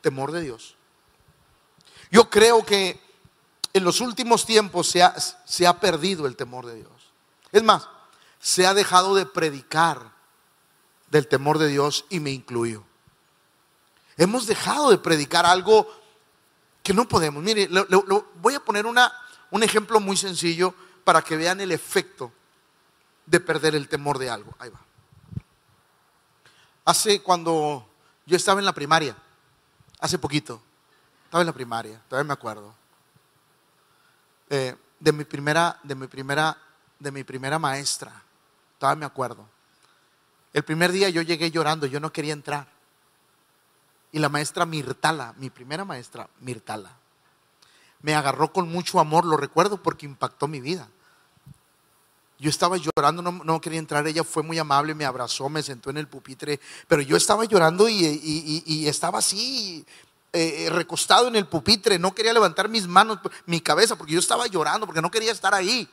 temor de Dios. Yo creo que en los últimos tiempos se ha, se ha perdido el temor de Dios. Es más, se ha dejado de predicar del temor de Dios y me incluyo. Hemos dejado de predicar algo que no podemos. Mire, voy a poner una, un ejemplo muy sencillo para que vean el efecto de perder el temor de algo. Ahí va. Hace cuando yo estaba en la primaria, hace poquito, estaba en la primaria, todavía me acuerdo. Eh, de mi primera, de mi primera, de mi primera maestra, todavía me acuerdo. El primer día yo llegué llorando, yo no quería entrar. Y la maestra Mirtala, mi primera maestra, Mirtala, me agarró con mucho amor, lo recuerdo porque impactó mi vida. Yo estaba llorando, no, quería entrar, ella fue muy amable, me abrazó, me sentó en el pupitre, pero yo estaba llorando y, estaba así, eh, eh, recostado en el pupitre, no quería levantar mis manos, mi cabeza, porque yo estaba llorando, porque no quería estar ahí.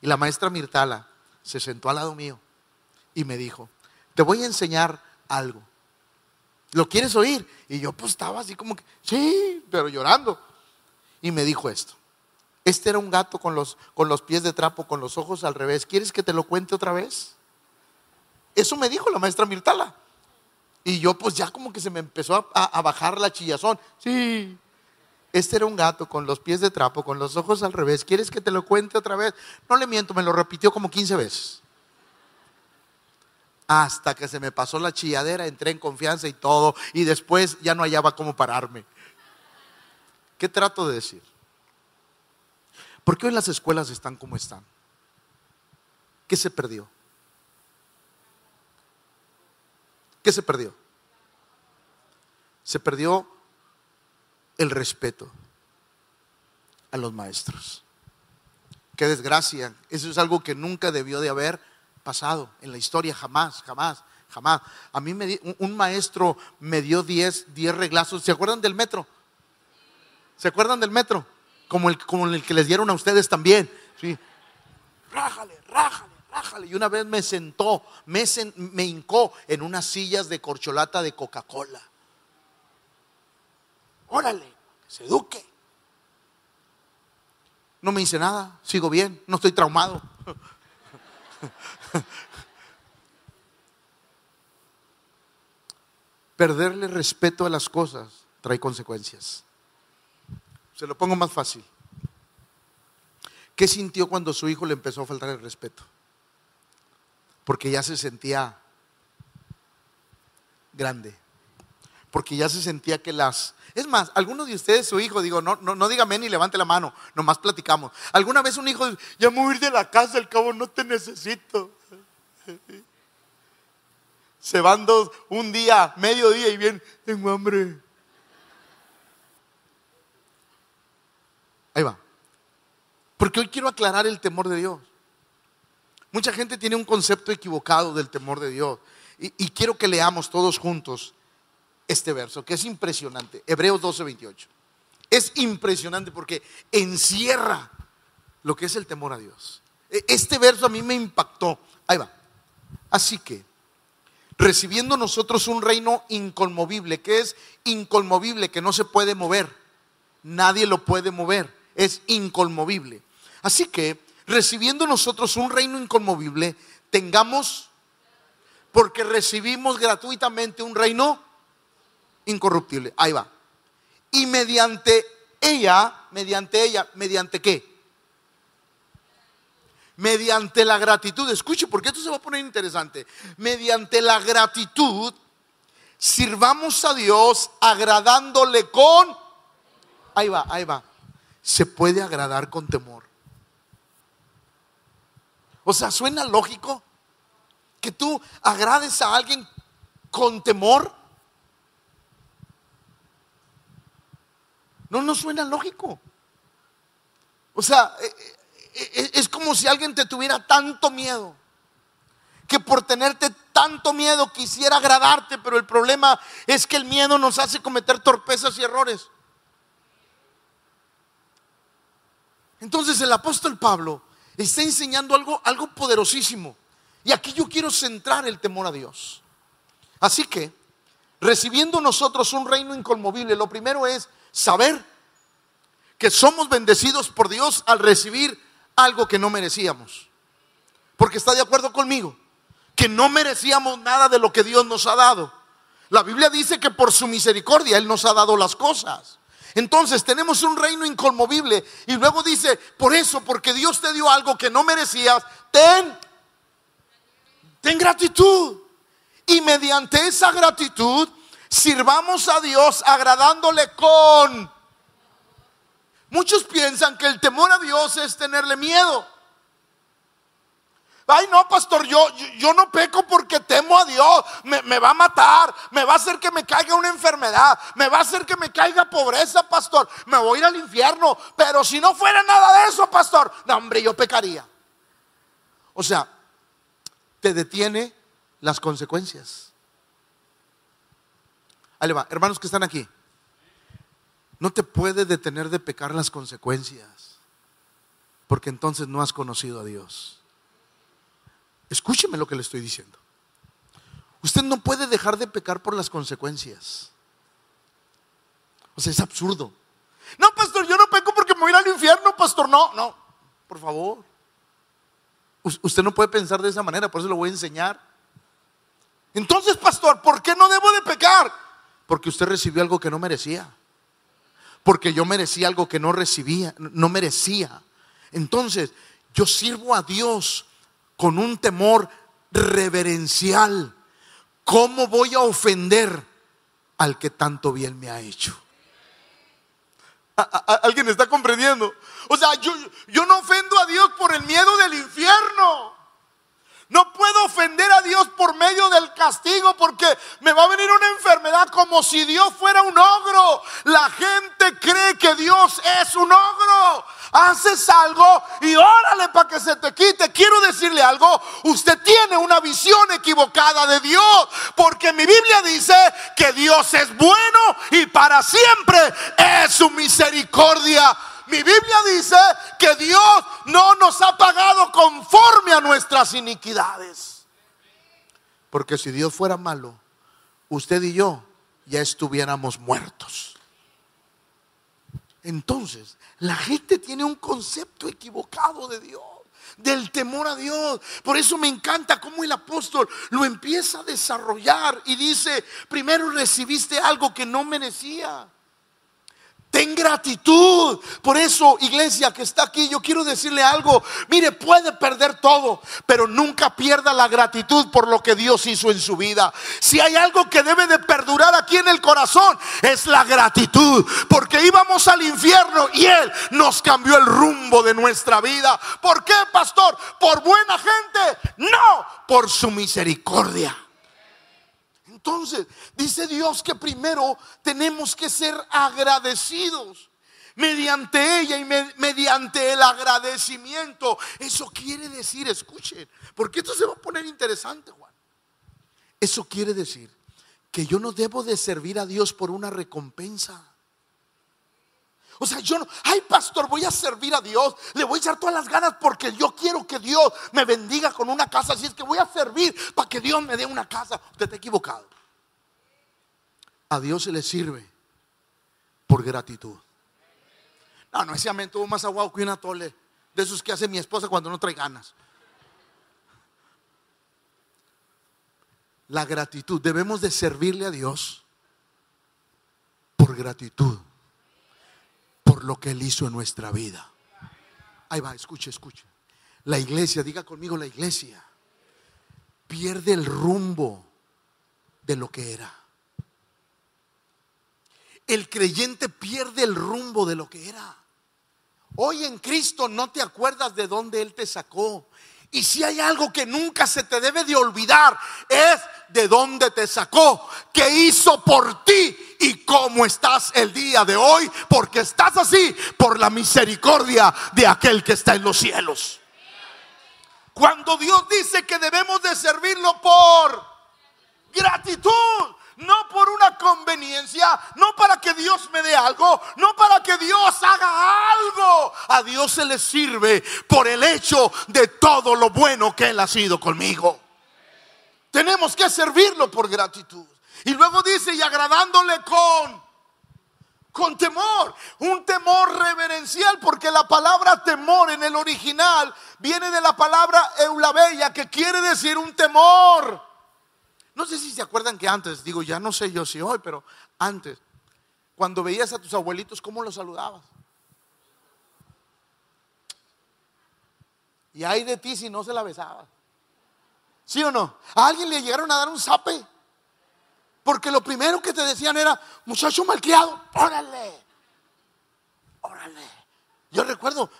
Y la maestra Mirtala se sentó al lado mío y me dijo, te voy a enseñar algo. ¿Lo quieres oír? Y yo pues estaba así como que, sí, pero llorando. Y me dijo esto. Este era un gato con los, con los pies de trapo, con los ojos al revés. ¿Quieres que te lo cuente otra vez? Eso me dijo la maestra Mirtala. Y yo pues ya como que se me empezó a, bajar la chillazón. Sí, este era un gato con los pies de trapo, con los ojos al revés. ¿Quieres que te lo cuente otra vez? No le miento, me lo repitió como 15 veces. Hasta que se me pasó la chilladera, entré en confianza y todo. Y después ya no hallaba cómo pararme. ¿Qué trato de decir? ¿Por qué hoy las escuelas están como están? ¿Qué se perdió? ¿Qué se perdió? Se perdió el respeto a los maestros. Qué desgracia. Eso es algo que nunca debió de haber pasado en la historia, jamás, jamás, jamás. A mí me un maestro me dio 10 reglazos. ¿Se acuerdan del metro? ¿Se acuerdan del metro? Como el, como el que les dieron a ustedes también. ¿sí? Rájale, rájale, rájale. Y una vez me sentó, me, me hincó en unas sillas de corcholata de Coca-Cola. Órale, que se eduque. No me dice nada, sigo bien, no estoy traumado. Perderle respeto a las cosas trae consecuencias. Se lo pongo más fácil. ¿Qué sintió cuando su hijo le empezó a faltar el respeto? Porque ya se sentía grande. Porque ya se sentía que las... Es más, algunos de ustedes, su hijo, digo, no, no, no dígame ni levante la mano, nomás platicamos. Alguna vez un hijo, ya me voy a ir de la casa, al cabo no te necesito. Se van dos, un día, medio día y bien, tengo hambre. Ahí va. Porque hoy quiero aclarar el temor de Dios. Mucha gente tiene un concepto equivocado del temor de Dios. Y, quiero que leamos todos juntos este verso, que es impresionante. Hebreos 12, 28. Es impresionante porque encierra lo que es el temor a Dios. E, este verso a mí me impactó. Ahí va. Así que, recibiendo nosotros un reino inconmovible, que es inconmovible, que no se puede mover, nadie lo puede mover es inconmovible. Así que, recibiendo nosotros un reino inconmovible, tengamos, porque recibimos gratuitamente un reino incorruptible. Ahí va. Y mediante ella, mediante ella, mediante qué? Mediante la gratitud, escuche, porque esto se va a poner interesante. Mediante la gratitud, sirvamos a Dios agradándole con... Ahí va, ahí va se puede agradar con temor. O sea, suena lógico que tú agrades a alguien con temor. No, no suena lógico. O sea, eh, eh, eh, es como si alguien te tuviera tanto miedo, que por tenerte tanto miedo quisiera agradarte, pero el problema es que el miedo nos hace cometer torpezas y errores. Entonces el apóstol Pablo está enseñando algo, algo poderosísimo. Y aquí yo quiero centrar el temor a Dios. Así que, recibiendo nosotros un reino inconmovible, lo primero es saber que somos bendecidos por Dios al recibir algo que no merecíamos. Porque está de acuerdo conmigo, que no merecíamos nada de lo que Dios nos ha dado. La Biblia dice que por su misericordia Él nos ha dado las cosas. Entonces tenemos un reino inconmovible. Y luego dice, por eso, porque Dios te dio algo que no merecías, ten, ten gratitud. Y mediante esa gratitud, sirvamos a Dios agradándole con... Muchos piensan que el temor a Dios es tenerle miedo. Ay, no, pastor, yo, yo, no peco porque temo a Dios. Me, me, va a matar, me va a hacer que me caiga una enfermedad, me va a hacer que me caiga pobreza, pastor. Me voy a ir al infierno. Pero si no fuera nada de eso, pastor, no, hombre, yo pecaría. O sea, te detiene las consecuencias. Ahí va, hermanos que están aquí. No te puede detener de pecar las consecuencias, porque entonces no has conocido a Dios. Escúcheme lo que le estoy diciendo. Usted no puede dejar de pecar por las consecuencias. O sea, es absurdo. No, pastor, yo no peco porque me voy al infierno, pastor. No, no, por favor. Usted no puede pensar de esa manera, por eso lo voy a enseñar. Entonces, pastor, ¿por qué no debo de pecar? Porque usted recibió algo que no merecía. Porque yo merecía algo que no recibía, no merecía. Entonces, yo sirvo a Dios con un temor reverencial. ¿Cómo voy a ofender al que tanto bien me ha hecho? ¿Alguien está comprendiendo? O sea, yo, yo no ofendo a Dios por el miedo del infierno. No puedo ofender a Dios por medio del castigo porque me va a venir una enfermedad como si Dios fuera un ogro. La gente cree que Dios es un ogro. Haces algo y órale para que se te quite. Quiero decirle algo, usted tiene una visión equivocada de Dios porque mi Biblia dice que Dios es bueno y para siempre es su misericordia mi Biblia dice que Dios no nos ha pagado conforme a nuestras iniquidades. Porque si Dios fuera malo, usted y yo ya estuviéramos muertos. Entonces, la gente tiene un concepto equivocado de Dios del temor a Dios. Por eso me encanta cómo el apóstol lo empieza a desarrollar y dice, primero recibiste algo que no merecía. Ten gratitud. Por eso, iglesia que está aquí, yo quiero decirle algo. Mire, puede perder todo, pero nunca pierda la gratitud por lo que Dios hizo en su vida. Si hay algo que debe de perdurar aquí en el corazón, es la gratitud. Porque íbamos al infierno y Él nos cambió el rumbo de nuestra vida. ¿Por qué, pastor? ¿Por buena gente? No, por su misericordia. Entonces, dice Dios que primero tenemos que ser agradecidos mediante ella y mediante el agradecimiento. Eso quiere decir, escuchen, porque esto se va a poner interesante, Juan. Eso quiere decir que yo no debo de servir a Dios por una recompensa. O sea, yo no, ay pastor, voy a servir a Dios, le voy a echar todas las ganas porque yo quiero que Dios me bendiga con una casa, así es que voy a servir para que Dios me dé una casa. Usted está equivocado. A Dios se le sirve por gratitud. No, no, ese amén tuvo más aguado que una tole de esos que hace mi esposa cuando no trae ganas. La gratitud, debemos de servirle a Dios por gratitud lo que Él hizo en nuestra vida. Ahí va, escuche, escuche. La iglesia, diga conmigo la iglesia, pierde el rumbo de lo que era. El creyente pierde el rumbo de lo que era. Hoy en Cristo no te acuerdas de dónde Él te sacó. Y si hay algo que nunca se te debe de olvidar, es de dónde te sacó, qué hizo por ti y cómo estás el día de hoy, porque estás así por la misericordia de aquel que está en los cielos. Cuando Dios dice que debemos de servirlo por gratitud, no por una conveniencia, no para que Dios me dé algo, no para que Dios haga algo. A Dios se le sirve por el hecho de todo lo bueno que Él ha sido conmigo. Tenemos que servirlo por gratitud. Y luego dice, y agradándole con con temor, un temor reverencial, porque la palabra temor en el original viene de la palabra eulabeia, que quiere decir un temor. No sé si se acuerdan que antes, digo, ya no sé yo si hoy, pero antes, cuando veías a tus abuelitos, ¿cómo los saludabas? Y hay de ti si no se la besabas. ¿Sí o no? ¿A alguien le llegaron a dar un zape? Porque lo primero que te decían era, muchacho malcriado, órale, órale. Yo recuerdo,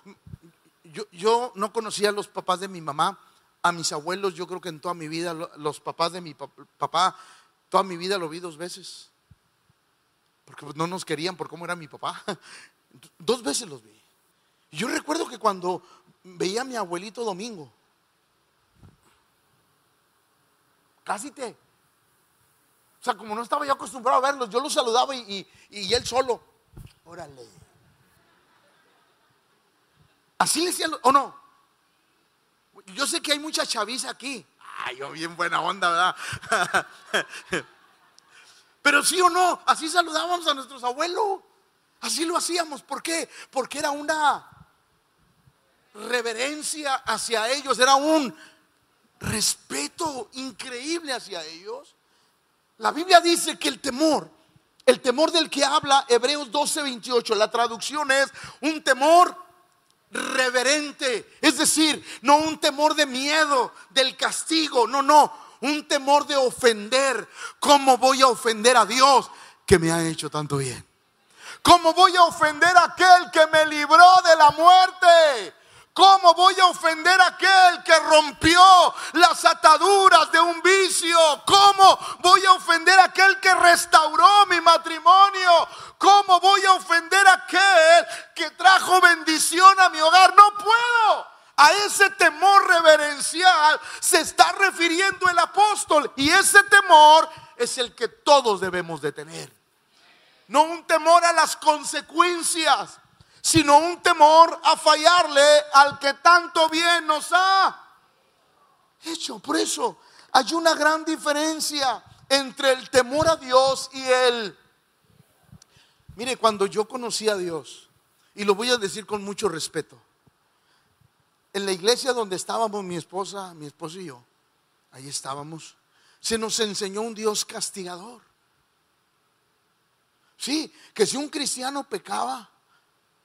yo, yo, no conocía a los papás de mi mamá, a mis abuelos, yo creo que en toda mi vida, los papás de mi papá, toda mi vida lo vi dos veces. Porque no nos querían por cómo era mi papá. Dos veces los vi. Yo recuerdo que cuando veía a mi abuelito Domingo, casi te, o sea, como no estaba yo acostumbrado a verlos, yo los saludaba y, él solo. Órale. Así le decían, ¿o no? Yo sé que hay mucha chaviza aquí. Ay, yo bien buena onda, ¿verdad? Pero sí o no, así saludábamos a nuestros abuelos. Así lo hacíamos. ¿Por qué? Porque era una reverencia hacia ellos, era un respeto increíble hacia ellos. La Biblia dice que el temor, el temor del que habla Hebreos 12, 28, la traducción es un temor reverente, es decir, no un temor de miedo, del castigo, no, no, un temor de ofender. ¿Cómo voy a ofender a Dios que me ha hecho tanto bien? ¿Cómo voy a ofender a aquel que me libró de la muerte? ¿Cómo voy a ofender a aquel que rompió las ataduras de un vicio? ¿Cómo voy a ofender a aquel que restauró mi matrimonio? ¿Cómo voy a ofender a aquel que trajo bendición a mi hogar? No puedo. A ese temor reverencial se está refiriendo el apóstol y ese temor es el que todos debemos de tener. No un temor a las consecuencias sino un temor a fallarle al que tanto bien nos ha hecho. Por eso hay una gran diferencia entre el temor a Dios y el... Mire, cuando yo conocí a Dios, y lo voy a decir con mucho respeto, en la iglesia donde estábamos mi esposa, mi esposo y yo, ahí estábamos, se nos enseñó un Dios castigador. Sí, que si un cristiano pecaba,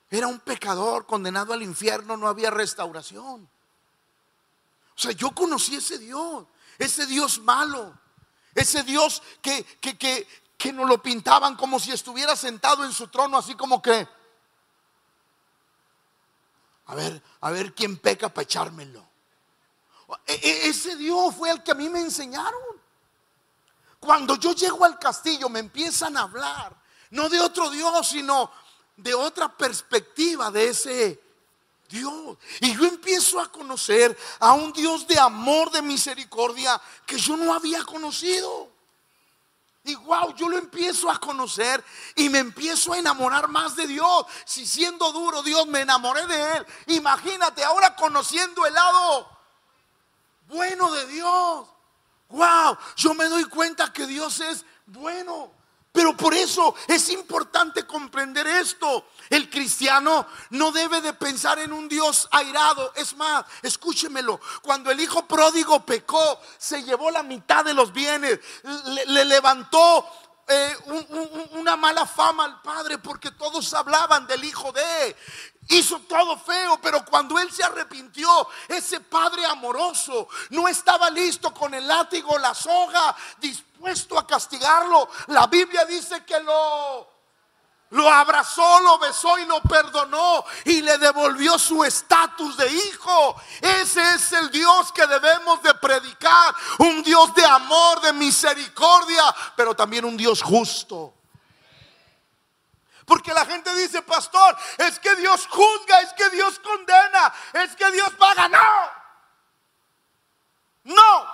era un pecador condenado al infierno, no había restauración. O sea, yo conocí ese Dios, ese Dios malo, ese Dios que, que, que, que nos lo pintaban como si estuviera sentado en su trono, así como que, a ver, a ver quién peca para echármelo. E, e, ese Dios fue el que a mí me enseñaron. Cuando yo llego al castillo me empiezan a hablar, no de otro Dios, sino de otra perspectiva de ese Dios. Y yo empiezo a conocer a un Dios de amor, de misericordia, que yo no había conocido. Y wow, yo lo empiezo a conocer y me empiezo a enamorar más de Dios. Si siendo duro Dios me enamoré de Él, imagínate ahora conociendo el lado bueno de Dios. Wow, yo me doy cuenta que Dios es bueno. Pero por eso es importante comprender esto. El cristiano no debe de pensar en un Dios airado. Es más, escúchemelo, cuando el hijo pródigo pecó, se llevó la mitad de los bienes, le, levantó eh, una mala fama al padre porque todos hablaban del hijo de hizo todo feo, pero cuando él se arrepintió, ese padre amoroso no estaba listo con el látigo, la soga, dispuesto a castigarlo. La Biblia dice que lo lo abrazó, lo besó y lo perdonó y le devolvió su estatus de hijo. Ese es el Dios que debemos de predicar, un Dios de amor, de misericordia, pero también un Dios justo. Porque la gente dice, pastor, es que Dios juzga, es que Dios condena, es que Dios paga. No. No.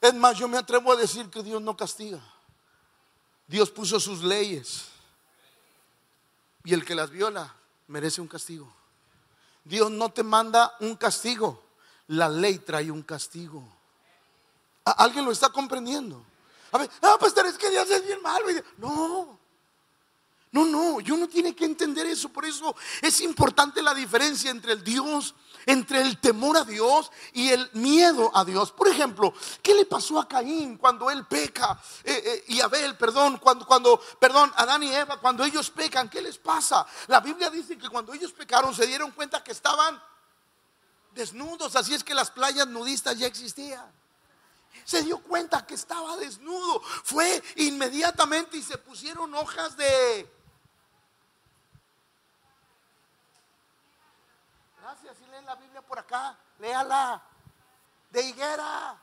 Es más, yo me atrevo a decir que Dios no castiga. Dios puso sus leyes. Y el que las viola merece un castigo. Dios no te manda un castigo. La ley trae un castigo. ¿Alguien lo está comprendiendo? A ver, ah, pastor, es que Dios es bien malo. No. No, no, yo no tiene que entender eso. Por eso es importante la diferencia entre el Dios, entre el temor a Dios y el miedo a Dios. Por ejemplo, ¿qué le pasó a Caín cuando él peca? Eh, eh, y Abel, perdón, cuando, cuando, perdón, Adán y Eva, cuando ellos pecan, ¿qué les pasa? La Biblia dice que cuando ellos pecaron se dieron cuenta que estaban desnudos, así es que las playas nudistas ya existían. Se dio cuenta que estaba desnudo. Fue inmediatamente y se pusieron hojas de... Gracias, si leen la Biblia por acá, léala. De higuera.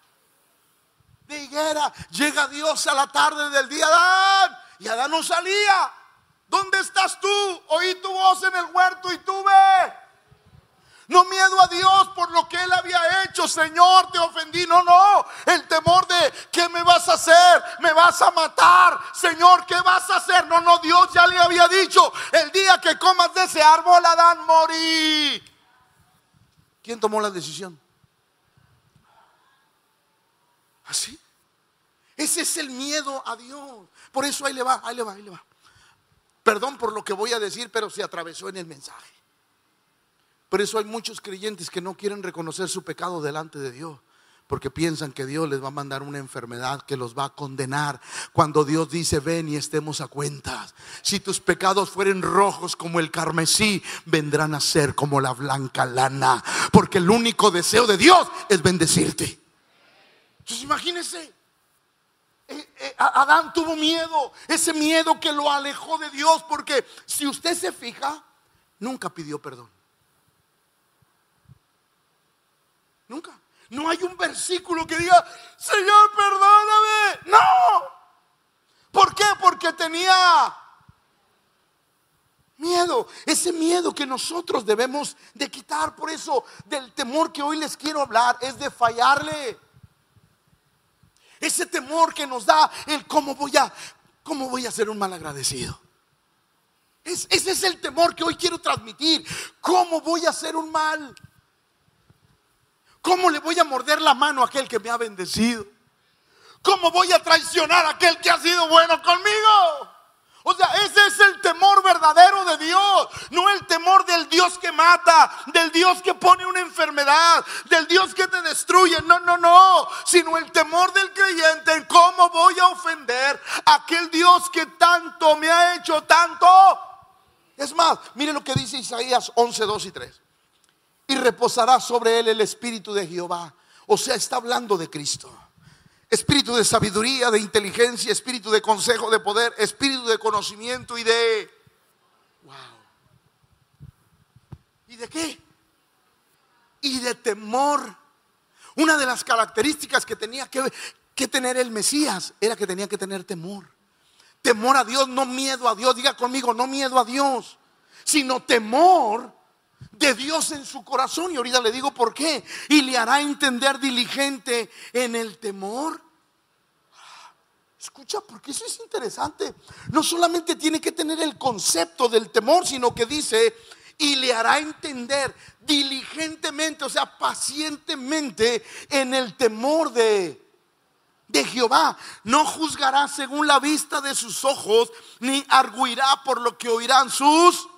De higuera. Llega Dios a la tarde del día Adán. Y Adán no salía. ¿Dónde estás tú? Oí tu voz en el huerto y tuve no miedo a Dios por lo que Él había hecho. Señor, te ofendí. No, no. El temor de ¿qué me vas a hacer? ¿Me vas a matar? Señor, ¿qué vas a hacer? No, no, Dios ya le había dicho. El día que comas de ese árbol, Adán morí. ¿Quién tomó la decisión? ¿Así? Ese es el miedo a Dios. Por eso ahí le va, ahí le va, ahí le va. Perdón por lo que voy a decir, pero se atravesó en el mensaje. Por eso hay muchos creyentes que no quieren reconocer su pecado delante de Dios. Porque piensan que Dios les va a mandar una enfermedad que los va a condenar. Cuando Dios dice, ven y estemos a cuentas. Si tus pecados fueren rojos como el carmesí, vendrán a ser como la blanca lana. Porque el único deseo de Dios es bendecirte. Entonces imagínense. Eh, eh, Adán tuvo miedo, ese miedo que lo alejó de Dios, porque si usted se fija, nunca pidió perdón. Nunca. No hay un versículo que diga, Señor, perdóname. No. ¿Por qué? Porque tenía miedo. Ese miedo que nosotros debemos de quitar. Por eso del temor que hoy les quiero hablar es de fallarle. Ese temor que nos da el cómo voy a, cómo voy a ser un mal agradecido. ese es el temor que hoy quiero transmitir. ¿Cómo voy a ser un mal ¿Cómo le voy a morder la mano a aquel que me ha bendecido? ¿Cómo voy a traicionar a aquel que ha sido bueno conmigo? O sea, ese es el temor verdadero de Dios, no el temor del Dios que mata, del Dios que pone una enfermedad, del Dios que te destruye, no, no, no, sino el temor del creyente en cómo voy a ofender a aquel Dios que tanto me ha hecho, tanto. Es más, mire lo que dice Isaías 11, 2 y 3 y reposará sobre él el espíritu de Jehová. O sea, está hablando de Cristo. Espíritu de sabiduría, de inteligencia, espíritu de consejo, de poder, espíritu de conocimiento y de... Wow. ¿Y de qué? Y de temor. Una de las características que tenía que, que tener el Mesías era que tenía que tener temor. Temor a Dios, no miedo a Dios. Diga conmigo, no miedo a Dios, sino temor de Dios en su corazón. Y ahorita le digo por qué. Y le hará entender diligente en el temor. Escucha, porque eso es interesante. No solamente tiene que tener el concepto del temor, sino que dice, y le hará entender diligentemente, o sea, pacientemente en el temor de, de Jehová. No juzgará según la vista de sus ojos, ni arguirá por lo que oirán sus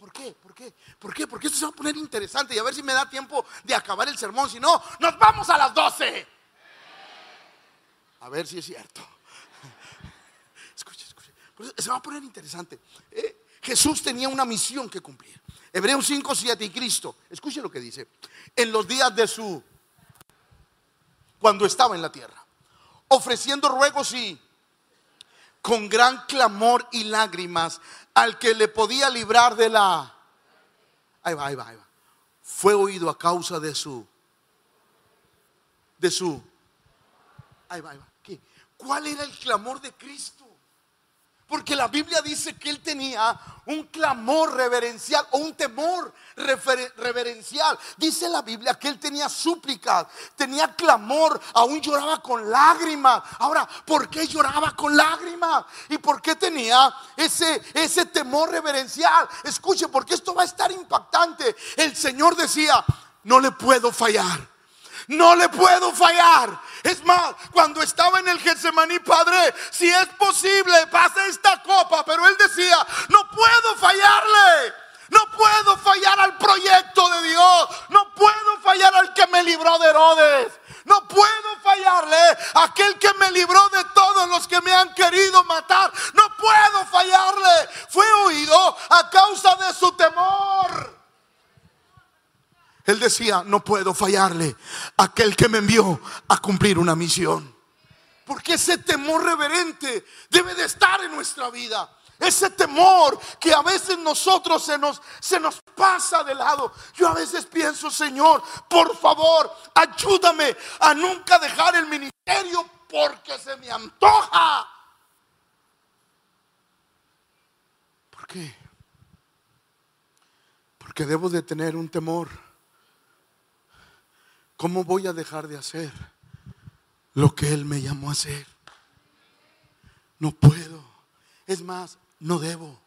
¿Por qué? ¿Por ¿Por qué? Porque esto se va a poner interesante y a ver si me da tiempo de acabar el sermón. Si no, nos vamos a las 12. A ver si es cierto. Escuche, escuche. Se va a poner interesante. Eh, Jesús tenía una misión que cumplir. Hebreos 5, 7 y Cristo. Escuche lo que dice. En los días de su... Cuando estaba en la tierra. Ofreciendo ruegos y con gran clamor y lágrimas al que le podía librar de la... Ahí va, ahí va, ahí va. Fue oído a causa de su... De su... Ahí va, ahí va. ¿Qué? ¿Cuál era el clamor de Cristo? Porque la Biblia dice que él tenía un clamor reverencial o un temor reverencial. Dice la Biblia que él tenía súplicas, tenía clamor, aún lloraba con lágrimas. Ahora, ¿por qué lloraba con lágrimas? ¿Y por qué tenía ese, ese temor reverencial? Escuche, porque esto va a estar impactante. El Señor decía, no le puedo fallar. No le puedo fallar. Es más, cuando estaba en el Getsemaní, Padre, si es posible, pasa esta copa. Pero él decía, no puedo fallarle. No puedo fallar al proyecto de Dios. No puedo fallar al que me libró de Herodes. No puedo fallarle a aquel que me libró de todos los que me han querido matar. No puedo fallarle. Fue oído a causa de su temor. Él decía, no puedo fallarle a aquel que me envió a cumplir una misión. Porque ese temor reverente debe de estar en nuestra vida. Ese temor que a veces nosotros se nos, se nos pasa de lado. Yo a veces pienso, Señor, por favor, ayúdame a nunca dejar el ministerio porque se me antoja. ¿Por qué? Porque debo de tener un temor. ¿Cómo voy a dejar de hacer lo que Él me llamó a hacer? No puedo. Es más, no debo.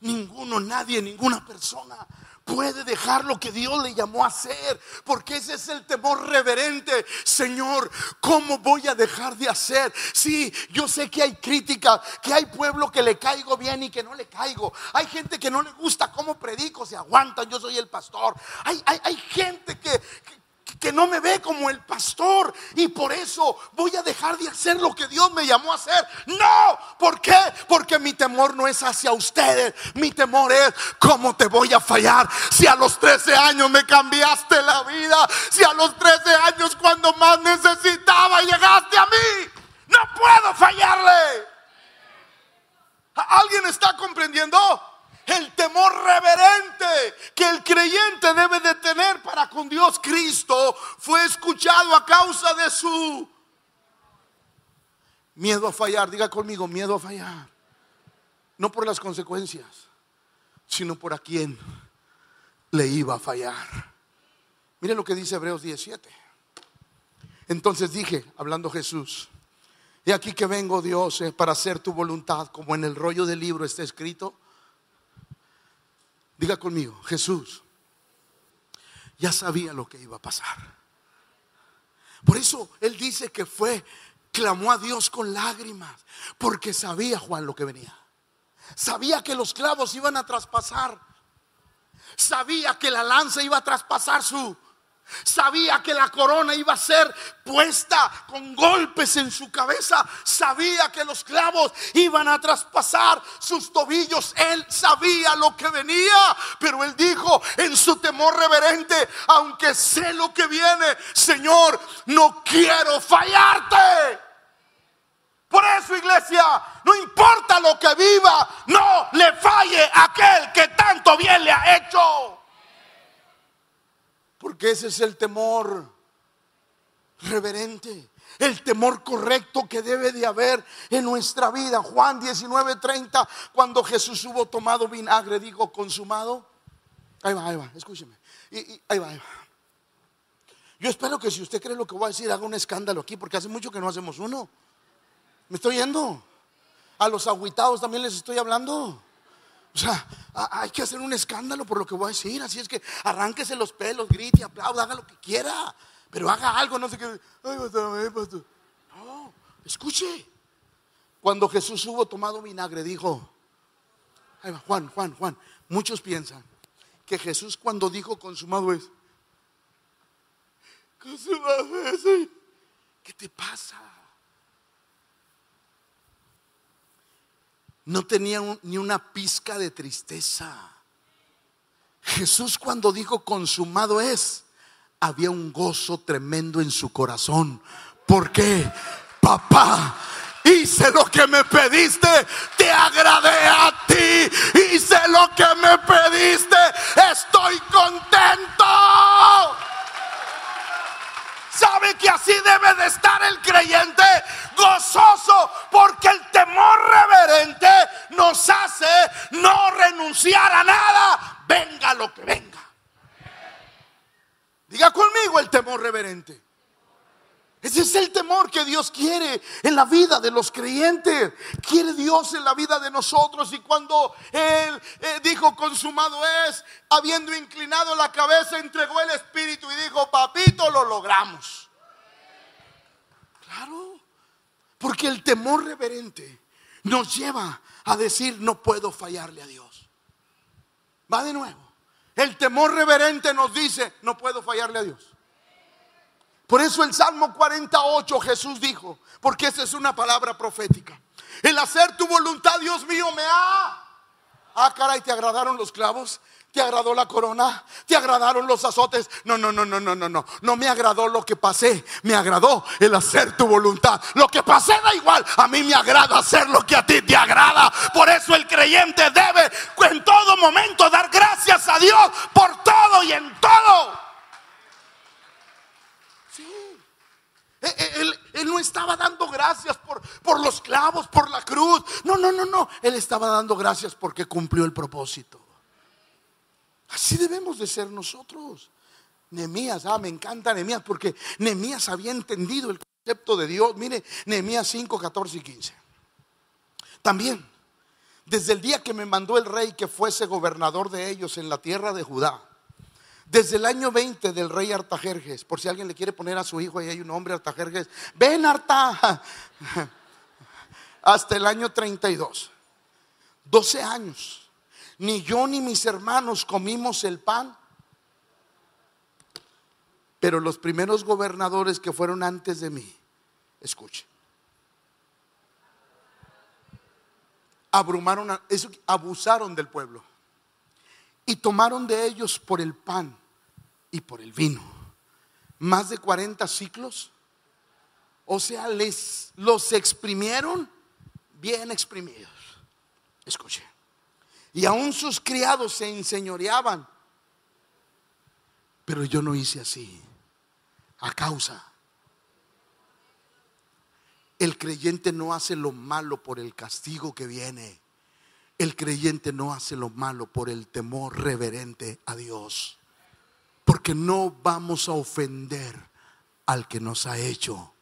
Ninguno, nadie, ninguna persona puede dejar lo que Dios le llamó a hacer, porque ese es el temor reverente. Señor, ¿cómo voy a dejar de hacer? Sí, yo sé que hay crítica, que hay pueblo que le caigo bien y que no le caigo. Hay gente que no le gusta cómo predico, se aguantan, yo soy el pastor. Hay, hay, hay gente que, que no me ve como el pastor y por eso voy a dejar de hacer lo que Dios me llamó a hacer. No, ¿por qué? Porque mi temor no es hacia ustedes, mi temor es cómo te voy a fallar. Si a los 13 años me cambiaste la vida, si a los 13 años cuando más necesitaba llegaste a mí, no puedo fallarle. ¿Alguien está comprendiendo? El temor reverente que el creyente debe de tener para con Dios Cristo fue escuchado a causa de su miedo a fallar. Diga conmigo, miedo a fallar. No por las consecuencias, sino por a quien le iba a fallar. Mire lo que dice Hebreos 17. Entonces dije, hablando Jesús, y aquí que vengo Dios eh, para hacer tu voluntad, como en el rollo del libro está escrito Diga conmigo, Jesús ya sabía lo que iba a pasar. Por eso él dice que fue, clamó a Dios con lágrimas, porque sabía Juan lo que venía. Sabía que los clavos iban a traspasar. Sabía que la lanza iba a traspasar su, Sabía que la corona iba a ser puesta con golpes en su cabeza. Sabía que los clavos iban a traspasar sus tobillos. Él sabía lo que venía. Pero él dijo en su temor reverente, aunque sé lo que viene, Señor, no quiero fallarte. Por eso, iglesia, no importa lo que viva, no le falle aquel que tanto bien le ha hecho. Porque ese es el temor reverente, el temor correcto que debe de haber en nuestra vida. Juan 19:30, cuando Jesús hubo tomado vinagre, dijo, consumado. Ahí va, ahí va, escúcheme. Y, ahí va, ahí va. Yo espero que si usted cree lo que voy a decir, haga un escándalo aquí, porque hace mucho que no hacemos uno. ¿Me estoy yendo? A los agüitados también les estoy hablando. O sea, hay que hacer un escándalo por lo que voy a decir. Así es que arránquese los pelos, grite, aplauda, haga lo que quiera. Pero haga algo, no sé qué. No, escuche. Cuando Jesús hubo tomado vinagre, dijo, Juan, Juan, Juan, muchos piensan que Jesús cuando dijo consumado es, ¿qué te pasa? No tenía ni una pizca de tristeza. Jesús cuando dijo consumado es, había un gozo tremendo en su corazón. ¿Por qué? Papá, hice lo que me pediste, te agradé a ti, hice lo que me pediste, estoy contento. ¿Sabe que así debe de estar el creyente? Gozoso, porque el temor reverente nos hace no renunciar a nada, venga lo que venga. Diga conmigo el temor reverente. Ese es el temor que Dios quiere en la vida de los creyentes. Quiere Dios en la vida de nosotros. Y cuando Él eh, dijo consumado es, habiendo inclinado la cabeza, entregó el Espíritu y dijo, papito, lo logramos. Claro, porque el temor reverente nos lleva a decir no puedo fallarle a Dios. Va de nuevo. El temor reverente nos dice no puedo fallarle a Dios. Por eso el Salmo 48 Jesús dijo, porque esa es una palabra profética. El hacer tu voluntad, Dios mío, me ha... Ah, caray, ¿te agradaron los clavos? ¿Te agradó la corona? ¿Te agradaron los azotes? No, no, no, no, no, no, no. No me agradó lo que pasé. Me agradó el hacer tu voluntad. Lo que pasé da igual. A mí me agrada hacer lo que a ti te agrada. Por eso el creyente debe en todo momento dar gracias a Dios por todo y en todo. Eh, eh, él, no estaba dando gracias por, los clavos, por la cruz. No, no, no, no. Él estaba dando gracias porque cumplió el propósito. Así debemos de ser nosotros. Nemías, ah, me encanta Nemías porque Nemías había entendido el concepto de Dios. Mire, Nemías 5, 14 y 15. También, desde el día que me mandó el rey que fuese gobernador de ellos en la tierra de Judá, desde el año 20 del rey Artajerjes, por si alguien le quiere poner a su hijo, ahí hay un hombre Artajerjes, ven Arta, hasta el año 32, 12 años, ni yo ni mis hermanos comimos el pan, pero los primeros gobernadores que fueron antes de mí, escuchen, abrumaron, abusaron del pueblo y tomaron de ellos por el pan y por el vino. Más de 40 ciclos. O sea, les los exprimieron bien exprimidos. Escuche. Y aún sus criados se enseñoreaban. Pero yo no hice así. A causa. El creyente no hace lo malo por el castigo que viene. El creyente no hace lo malo por el temor reverente a Dios. Porque no vamos a ofender al que nos ha hecho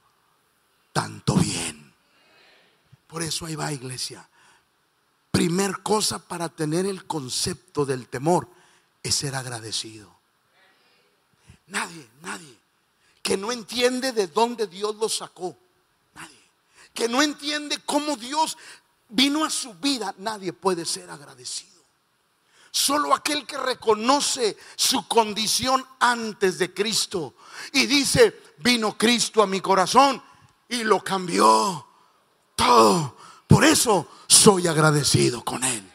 tanto bien. Por eso ahí va iglesia. Primer cosa para tener el concepto del temor es ser agradecido. Nadie, nadie que no entiende de dónde Dios lo sacó. Nadie. Que no entiende cómo Dios vino a su vida, nadie puede ser agradecido. Solo aquel que reconoce su condición antes de Cristo y dice, vino Cristo a mi corazón y lo cambió todo. Por eso soy agradecido con Él.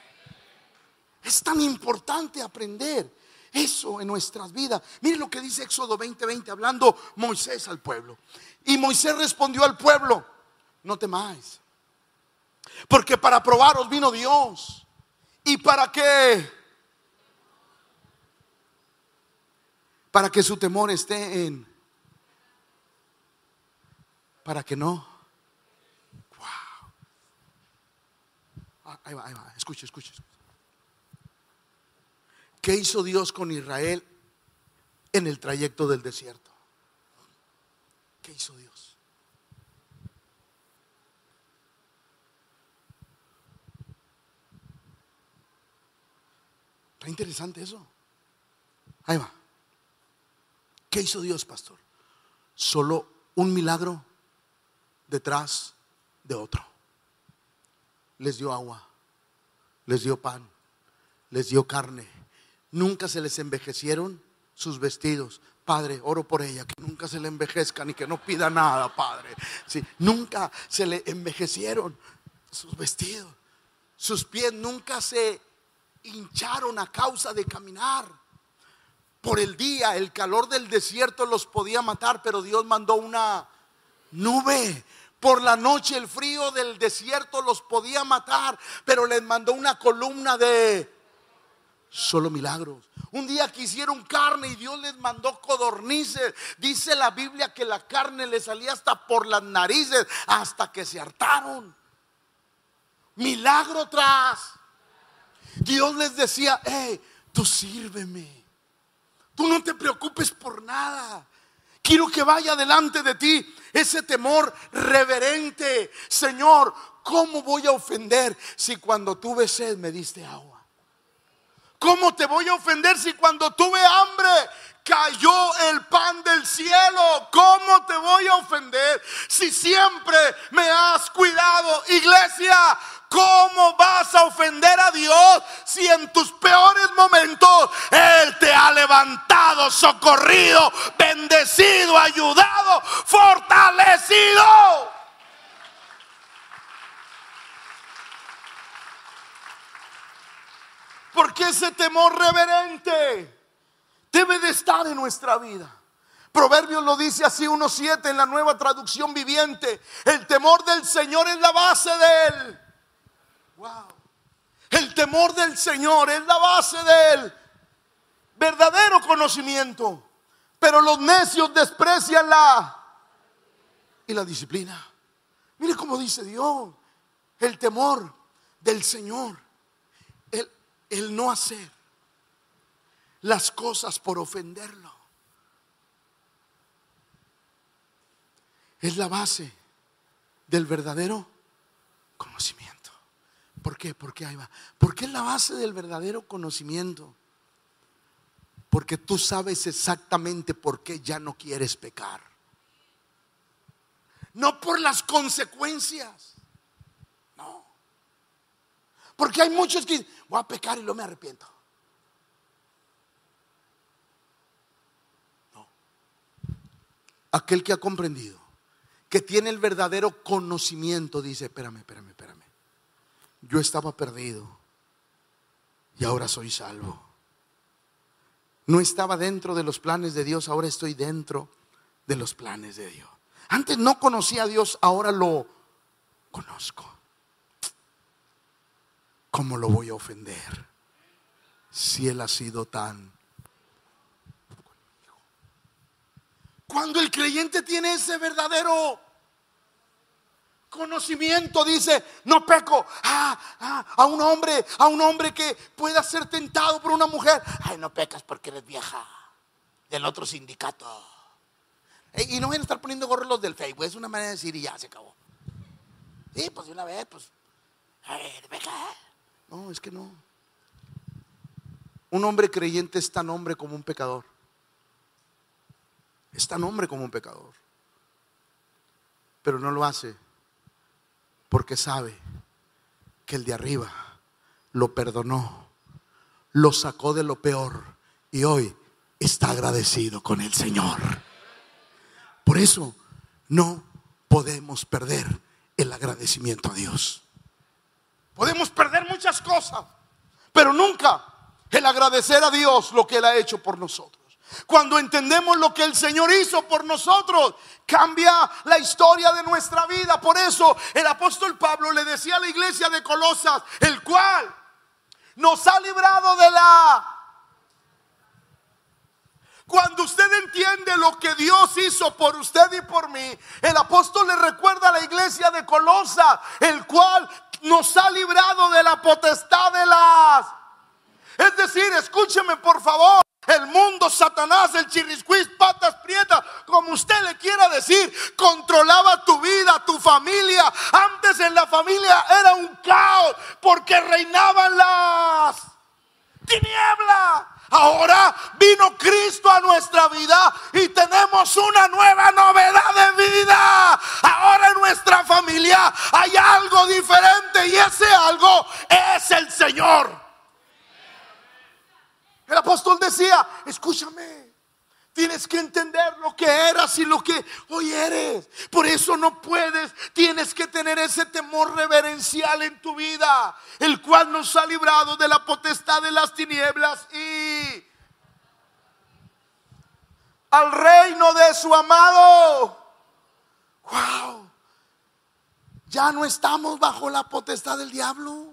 Es tan importante aprender eso en nuestras vidas. Mire lo que dice Éxodo 20:20, hablando Moisés al pueblo. Y Moisés respondió al pueblo, no temáis porque para probaros vino Dios. ¿Y para qué? Para que su temor esté en... Para que no. Wow. Ah, ahí va, ahí va. Escuche, escuche. ¿Qué hizo Dios con Israel en el trayecto del desierto? ¿Qué hizo Dios? Está interesante eso. Ahí va. ¿Qué hizo Dios, pastor? Solo un milagro detrás de otro. Les dio agua, les dio pan, les dio carne. Nunca se les envejecieron sus vestidos. Padre, oro por ella, que nunca se le envejezcan y que no pida nada, Padre. Sí, nunca se le envejecieron sus vestidos. Sus pies nunca se hincharon a causa de caminar. Por el día, el calor del desierto los podía matar, pero Dios mandó una nube. Por la noche el frío del desierto los podía matar, pero les mandó una columna de solo milagros. Un día quisieron carne y Dios les mandó codornices. Dice la Biblia que la carne les salía hasta por las narices, hasta que se hartaron. Milagro tras Dios les decía, hey, tú sírveme. Tú no te preocupes por nada. Quiero que vaya delante de ti ese temor reverente. Señor, ¿cómo voy a ofender si cuando tuve sed me diste agua? ¿Cómo te voy a ofender si cuando tuve hambre cayó el pan del cielo? ¿Cómo te voy a ofender si siempre me has cuidado? Iglesia, ¿Cómo vas a ofender a Dios si en tus peores momentos Él te ha levantado, socorrido, bendecido, ayudado, fortalecido? Porque ese temor reverente debe de estar en nuestra vida. Proverbios lo dice así 1.7 en la nueva traducción viviente. El temor del Señor es la base de él. El temor del Señor es la base del verdadero conocimiento. Pero los necios desprecian la y la disciplina. Mire cómo dice Dios. El temor del Señor el no hacer las cosas por ofenderlo. Es la base del verdadero conocimiento. ¿Por qué? Porque ahí va. ¿Por qué es la base del verdadero conocimiento? Porque tú sabes exactamente por qué ya no quieres pecar. No por las consecuencias. Porque hay muchos que voy a pecar y no me arrepiento. No. Aquel que ha comprendido, que tiene el verdadero conocimiento, dice, espérame, espérame, espérame. Yo estaba perdido y ahora soy salvo. No estaba dentro de los planes de Dios, ahora estoy dentro de los planes de Dios. Antes no conocía a Dios, ahora lo conozco. ¿cómo lo voy a ofender? Si Él ha sido tan... Cuando el creyente tiene ese verdadero conocimiento, dice, no peco ah, ah, a un hombre, a un hombre que pueda ser tentado por una mujer. Ay, no pecas porque eres vieja del otro sindicato. Y no van a estar poniendo gorros los del Facebook, es una manera de decir y ya se acabó. Sí, pues de una vez, pues, a ver, peca. No, es que no. Un hombre creyente es tan hombre como un pecador. Es tan hombre como un pecador. Pero no lo hace porque sabe que el de arriba lo perdonó, lo sacó de lo peor y hoy está agradecido con el Señor. Por eso no podemos perder el agradecimiento a Dios. Podemos perder muchas cosas, pero nunca el agradecer a Dios lo que Él ha hecho por nosotros. Cuando entendemos lo que el Señor hizo por nosotros, cambia la historia de nuestra vida. Por eso el apóstol Pablo le decía a la iglesia de Colosas, el cual nos ha librado de la... Cuando usted entiende lo que Dios hizo por usted y por mí, el apóstol le recuerda a la iglesia de Colosas, el cual nos ha librado de la potestad de las... Es decir, escúcheme por favor. El mundo, Satanás, el chirrisquís, patas prietas, como usted le quiera decir, controlaba tu vida, tu familia. Antes en la familia era un caos porque reinaban las tinieblas. Ahora vino Cristo a nuestra vida y tenemos una nueva novedad de vida. Ahora en nuestra familia hay algo diferente y ese algo es el Señor. El apóstol decía, escúchame, Tienes que entender lo que eras y lo que hoy eres. Por eso no puedes, tienes que tener ese temor reverencial en tu vida, el cual nos ha librado de la potestad de las tinieblas y al reino de su amado. Wow. Ya no estamos bajo la potestad del diablo.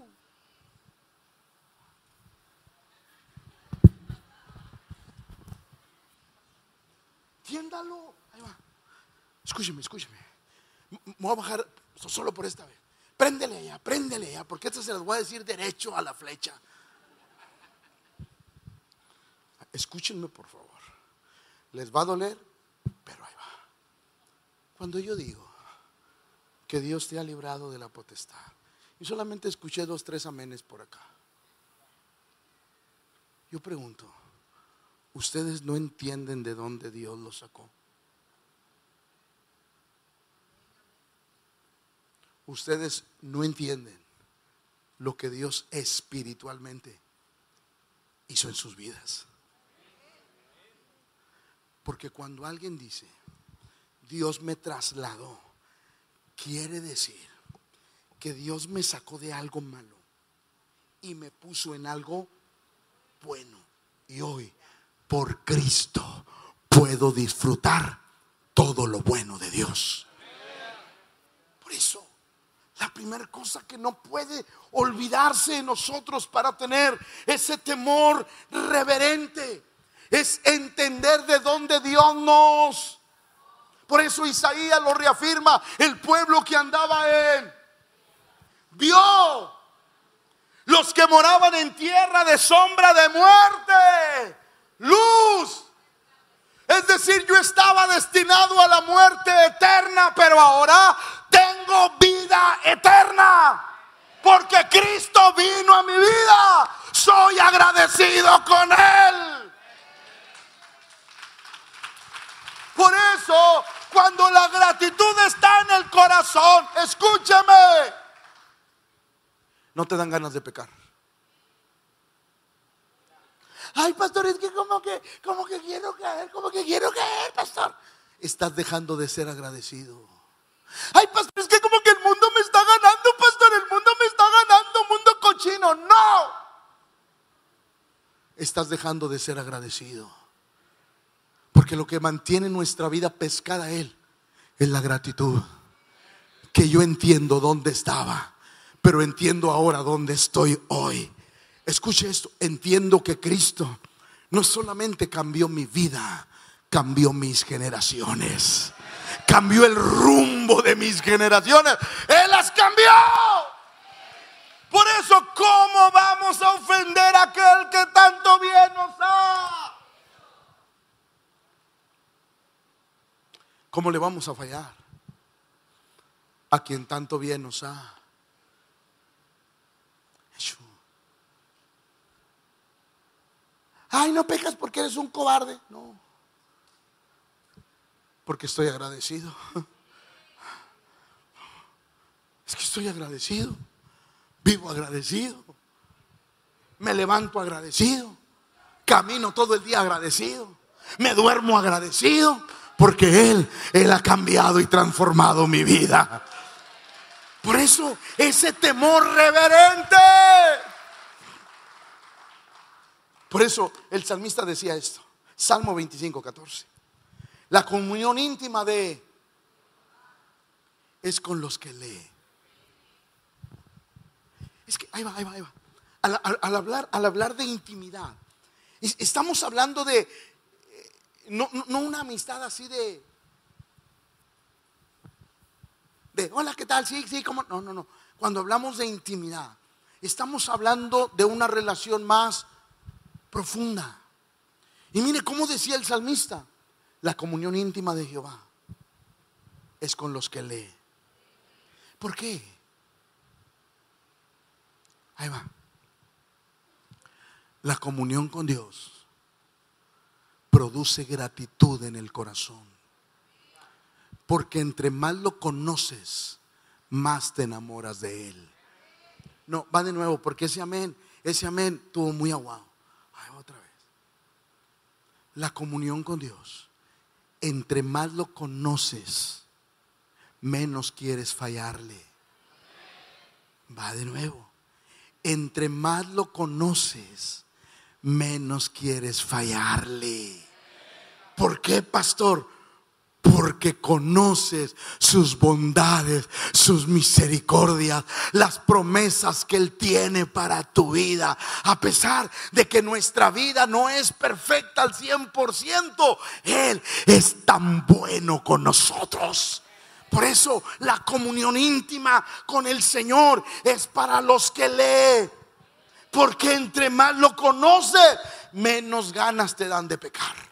Entiéndalo. Ahí va. Escúcheme, escúcheme. Me voy a bajar solo por esta vez. Préndele allá, préndele allá, porque esto se les voy a decir derecho a la flecha. Escúchenme, por favor. Les va a doler, pero ahí va. Cuando yo digo que Dios te ha librado de la potestad, y solamente escuché dos, tres amenes por acá. Yo pregunto, ¿ustedes no entienden de dónde Dios los sacó? Ustedes no entienden lo que Dios espiritualmente hizo en sus vidas. Porque cuando alguien dice, Dios me trasladó, quiere decir que Dios me sacó de algo malo y me puso en algo bueno. Y hoy, por Cristo, puedo disfrutar todo lo bueno de Dios. Por eso, la primera cosa que no puede olvidarse de nosotros para tener ese temor reverente es entender de dónde Dios nos. Por eso Isaías lo reafirma, el pueblo que andaba en vio los que moraban en tierra de sombra de muerte, luz. Es decir, yo estaba destinado a la muerte eterna, pero ahora tengo vida eterna. Porque Cristo vino a mi vida. Soy agradecido con Él. Por eso, cuando la gratitud está en el corazón, escúcheme, no te dan ganas de pecar. Ay, pastor, es que como que, como que quiero caer, como que quiero caer, pastor. Estás dejando de ser agradecido. Ay, pastor, es que como que el mundo me está ganando, pastor, el mundo me está ganando, mundo cochino. No. Estás dejando de ser agradecido. Porque lo que mantiene nuestra vida pescada a Él es la gratitud. Que yo entiendo dónde estaba, pero entiendo ahora dónde estoy hoy. Escuche esto, entiendo que Cristo no solamente cambió mi vida, cambió mis generaciones. Cambió el rumbo de mis generaciones. Él las cambió. Por eso, ¿cómo vamos a ofender a aquel que tanto bien nos ha? ¿Cómo le vamos a fallar? A quien tanto bien nos ha Ay, no pecas porque eres un cobarde. No. Porque estoy agradecido. Es que estoy agradecido. Vivo agradecido. Me levanto agradecido. Camino todo el día agradecido. Me duermo agradecido porque Él, Él ha cambiado y transformado mi vida. Por eso, ese temor reverente. Por eso el salmista decía esto. Salmo 25, 14. La comunión íntima de es con los que lee. Es que ahí va, ahí va, ahí va. Al, hablar, al hablar de intimidad, estamos hablando de no, una amistad así de, de, hola, ¿qué tal? Sí, sí, ¿cómo? No, no, no. Cuando hablamos de intimidad, estamos hablando de una relación más profunda. Y mire cómo decía el salmista, la comunión íntima de Jehová es con los que lee. ¿Por qué? Ahí va. La comunión con Dios produce gratitud en el corazón. Porque entre más lo conoces, más te enamoras de Él. No, va de nuevo, porque ese amén, ese amén tuvo muy aguado. La comunión con Dios. Entre más lo conoces, menos quieres fallarle. Va de nuevo. Entre más lo conoces, menos quieres fallarle. ¿Por qué, pastor? Porque conoces sus bondades, sus misericordias, las promesas que Él tiene para tu vida. A pesar de que nuestra vida no es perfecta al 100%, Él es tan bueno con nosotros. Por eso la comunión íntima con el Señor es para los que lee porque entre más lo conoces, menos ganas te dan de pecar.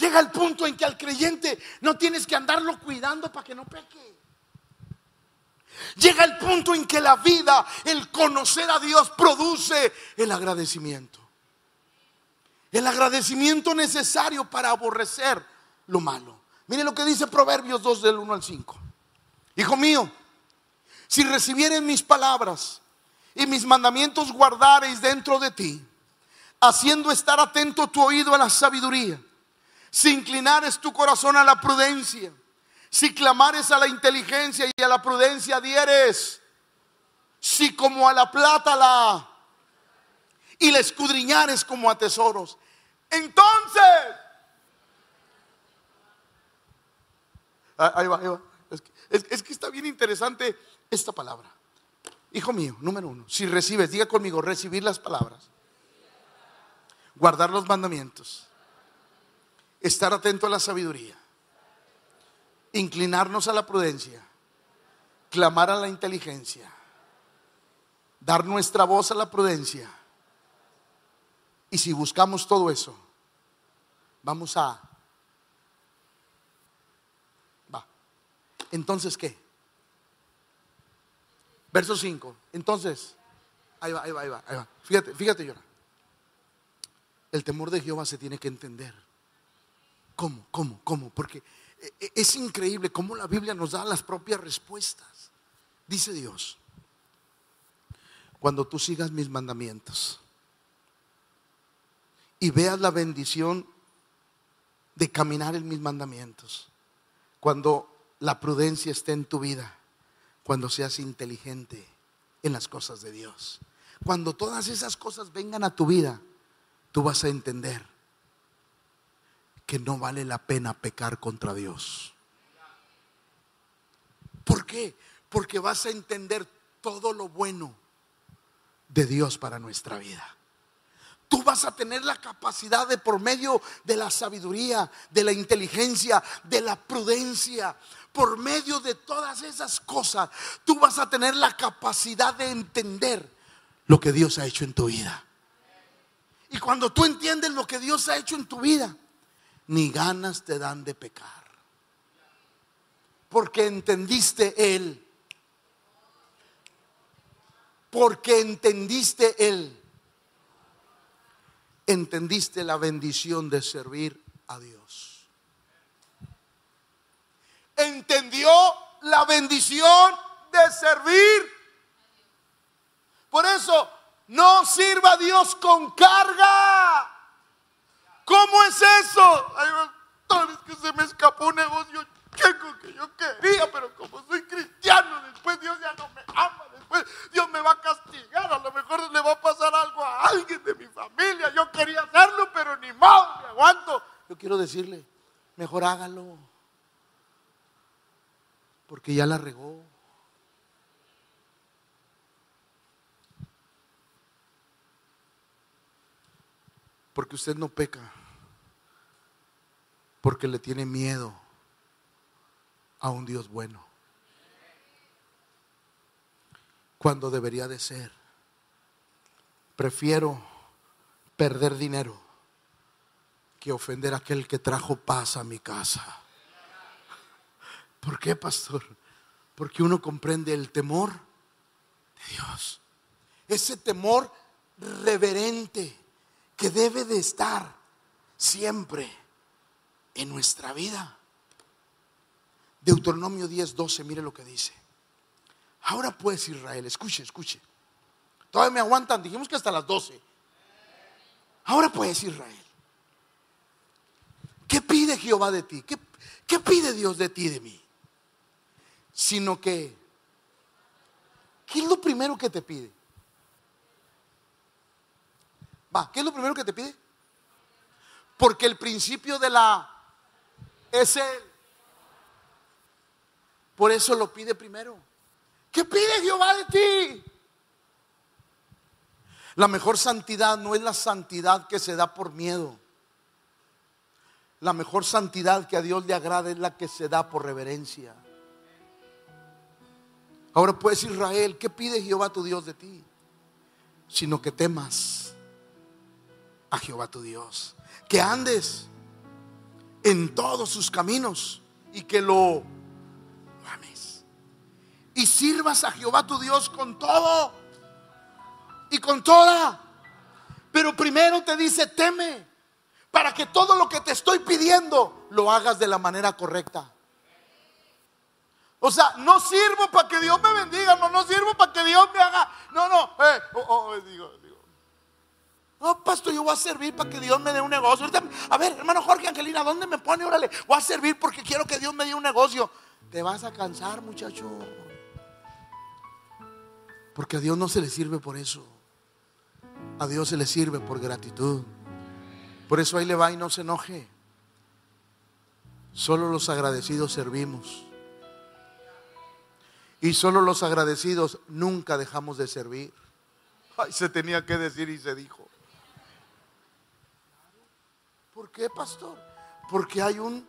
Llega el punto en que al creyente no tienes que andarlo cuidando para que no peque. Llega el punto en que la vida, el conocer a Dios, produce el agradecimiento. El agradecimiento necesario para aborrecer lo malo. Mire lo que dice Proverbios 2 del 1 al 5. Hijo mío, si recibieres mis palabras y mis mandamientos guardareis dentro de ti, haciendo estar atento tu oído a la sabiduría, si inclinares tu corazón a la prudencia, si clamares a la inteligencia y a la prudencia dieres, si como a la plata la y la escudriñares como a tesoros, entonces ah, ahí va, ahí va. es que está bien interesante esta palabra. Hijo mío, número uno, si recibes, diga conmigo, recibir las palabras, guardar los mandamientos, estar atento a la sabiduría, inclinarnos a la prudencia, clamar a la inteligencia, dar nuestra voz a la prudencia. Y si buscamos todo eso, vamos a... Va. Entonces, ¿qué? Verso 5. Entonces, ahí va, ahí va, ahí va, ahí va. Fíjate, fíjate, llora. El temor de Jehová se tiene que entender. ¿Cómo? ¿Cómo? ¿Cómo? Porque e, e, es increíble cómo la Biblia nos da las propias respuestas. Dice Dios, cuando tú sigas mis mandamientos y veas la bendición de caminar en mis mandamientos, cuando la prudencia esté en tu vida, cuando seas inteligente en las cosas de Dios. Cuando todas esas cosas vengan a tu vida, tú vas a entender que no vale la pena pecar contra Dios. ¿Por qué? Porque vas a entender todo lo bueno de Dios para nuestra vida. Tú vas a tener la capacidad de por medio de la sabiduría, de la inteligencia, de la prudencia, por medio de todas esas cosas, tú vas a tener la capacidad de entender lo que Dios ha hecho en tu vida. Y cuando tú entiendes lo que Dios ha hecho en tu vida, ni ganas te dan de pecar. Porque entendiste Él. Porque entendiste Él. Entendiste la bendición de servir a Dios entendió la bendición de servir. Por eso, no sirva a Dios con carga. ¿Cómo es eso? Ay, es que se me escapó un negocio checo que yo quería, pero como soy cristiano, después Dios ya no me ama, después Dios me va a castigar, a lo mejor le va a pasar algo a alguien de mi familia. Yo quería hacerlo, pero ni modo, me aguanto. Yo quiero decirle, mejor hágalo porque ya la regó. Porque usted no peca, porque le tiene miedo a un Dios bueno. Cuando debería de ser. Prefiero perder dinero que ofender a aquel que trajo paz a mi casa. ¿Por qué, pastor? Porque uno comprende el temor de Dios. Ese temor reverente que debe de estar siempre en nuestra vida. Deuteronomio 10, 12, mire lo que dice. Ahora pues Israel, escuche, escuche. Todavía me aguantan, dijimos que hasta las 12. Ahora pues Israel. ¿Qué pide Jehová de ti? ¿Qué, ¿Qué, pide Dios de ti, de mí? sino que, ¿qué es lo primero que te pide? Va, ¿qué es lo primero que te pide? Porque el principio de la es Él. Por eso lo pide primero. ¿Qué pide Jehová de ti? La mejor santidad no es la santidad que se da por miedo. La mejor santidad que a Dios le agrada es la que se da por reverencia. Ahora pues Israel, ¿qué pide Jehová tu Dios de ti? Sino que temas a Jehová tu Dios. Que andes en todos sus caminos y que lo ames. y sirvas a Jehová tu Dios con todo y con toda. Pero primero te dice, teme, para que todo lo que te estoy pidiendo lo hagas de la manera correcta. O sea, no sirvo para que Dios me bendiga, no, no sirvo para que Dios me haga. No, no, eh, oh, oh, digo, No, pastor, yo voy a servir para que Dios me dé un negocio. a ver, hermano Jorge Angelina, ¿dónde me pone? Órale, voy a servir porque quiero que Dios me dé un negocio. Te vas a cansar, muchacho. Porque a Dios no se le sirve por eso. A Dios se le sirve por gratitud. Por eso ahí le va y no se enoje. Solo los agradecidos servimos. Y solo los agradecidos nunca dejamos de servir. Ay, se tenía que decir y se dijo. ¿Por qué, pastor? Porque hay un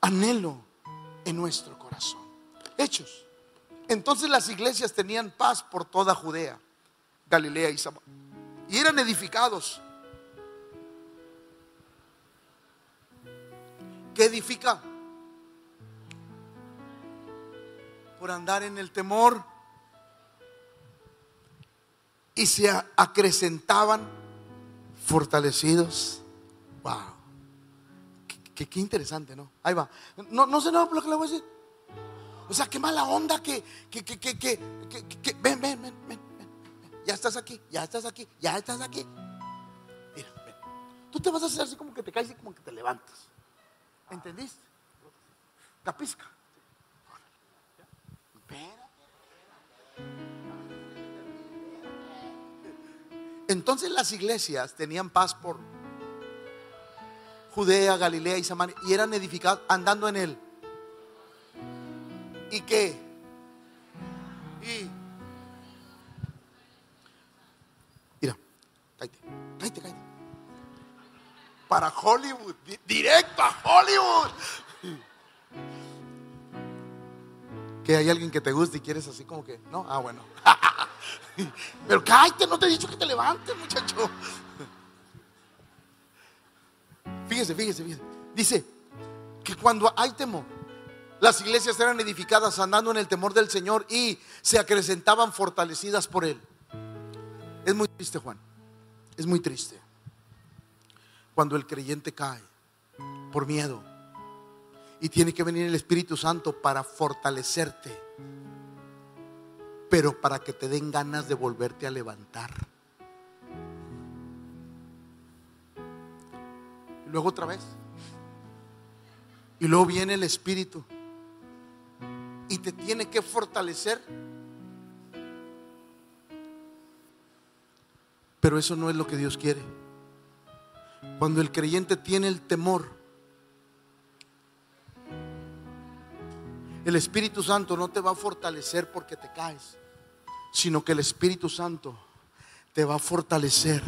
anhelo en nuestro corazón. Hechos. Entonces las iglesias tenían paz por toda Judea, Galilea y Samaria. Y eran edificados. ¿Qué edifica? por andar en el temor y se acrecentaban fortalecidos. Wow. Qué, interesante, ¿no? Ahí va. No, no sé nada por lo que le voy a decir. O sea, qué mala onda que, que, que, que, que, ven, ven, ven, ven, Ya estás aquí, ya estás aquí, ya estás aquí. Mira, ven. Tú te vas a hacer así como que te caes y como que te levantas. ¿Entendiste? Capisca. Entonces las iglesias tenían paz por Judea, Galilea y Samaria y eran edificados andando en él. ¿Y qué? Y mira, cállate, cállate, cállate. Para Hollywood, directo a Hollywood. Que hay alguien que te guste y quieres así como que, no, ah, bueno. Pero cállate, no te he dicho que te levantes, muchacho. Fíjese, fíjese. Dice que cuando hay temor, las iglesias eran edificadas andando en el temor del Señor y se acrecentaban fortalecidas por Él. Es muy triste, Juan. Es muy triste. Cuando el creyente cae por miedo y tiene que venir el Espíritu Santo para fortalecerte pero para que te den ganas de volverte a levantar. Luego otra vez. Y luego viene el Espíritu. Y te tiene que fortalecer. Pero eso no es lo que Dios quiere. Cuando el creyente tiene el temor, el Espíritu Santo no te va a fortalecer porque te caes sino que el Espíritu Santo te va a fortalecer